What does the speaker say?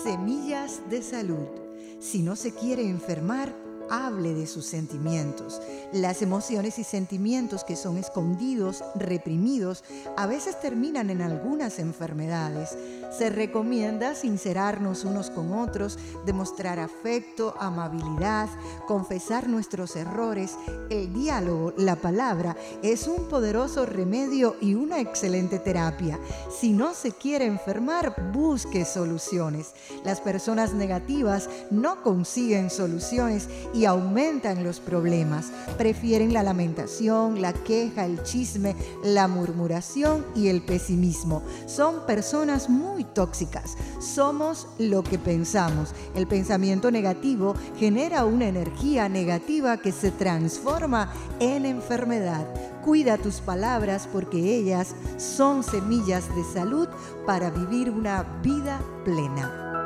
Semillas de salud. Si no se quiere enfermar, hable de sus sentimientos. Las emociones y sentimientos que son escondidos, reprimidos, a veces terminan en algunas enfermedades. Se recomienda sincerarnos unos con otros, demostrar afecto, amabilidad, confesar nuestros errores. El diálogo, la palabra, es un poderoso remedio y una excelente terapia. Si no se quiere enfermar, busque soluciones. Las personas negativas no consiguen soluciones y aumentan los problemas. Prefieren la lamentación, la queja, el chisme, la murmuración y el pesimismo. Son personas muy tóxicas. Somos lo que pensamos. El pensamiento negativo genera una energía negativa que se transforma en enfermedad. Cuida tus palabras porque ellas son semillas de salud para vivir una vida plena.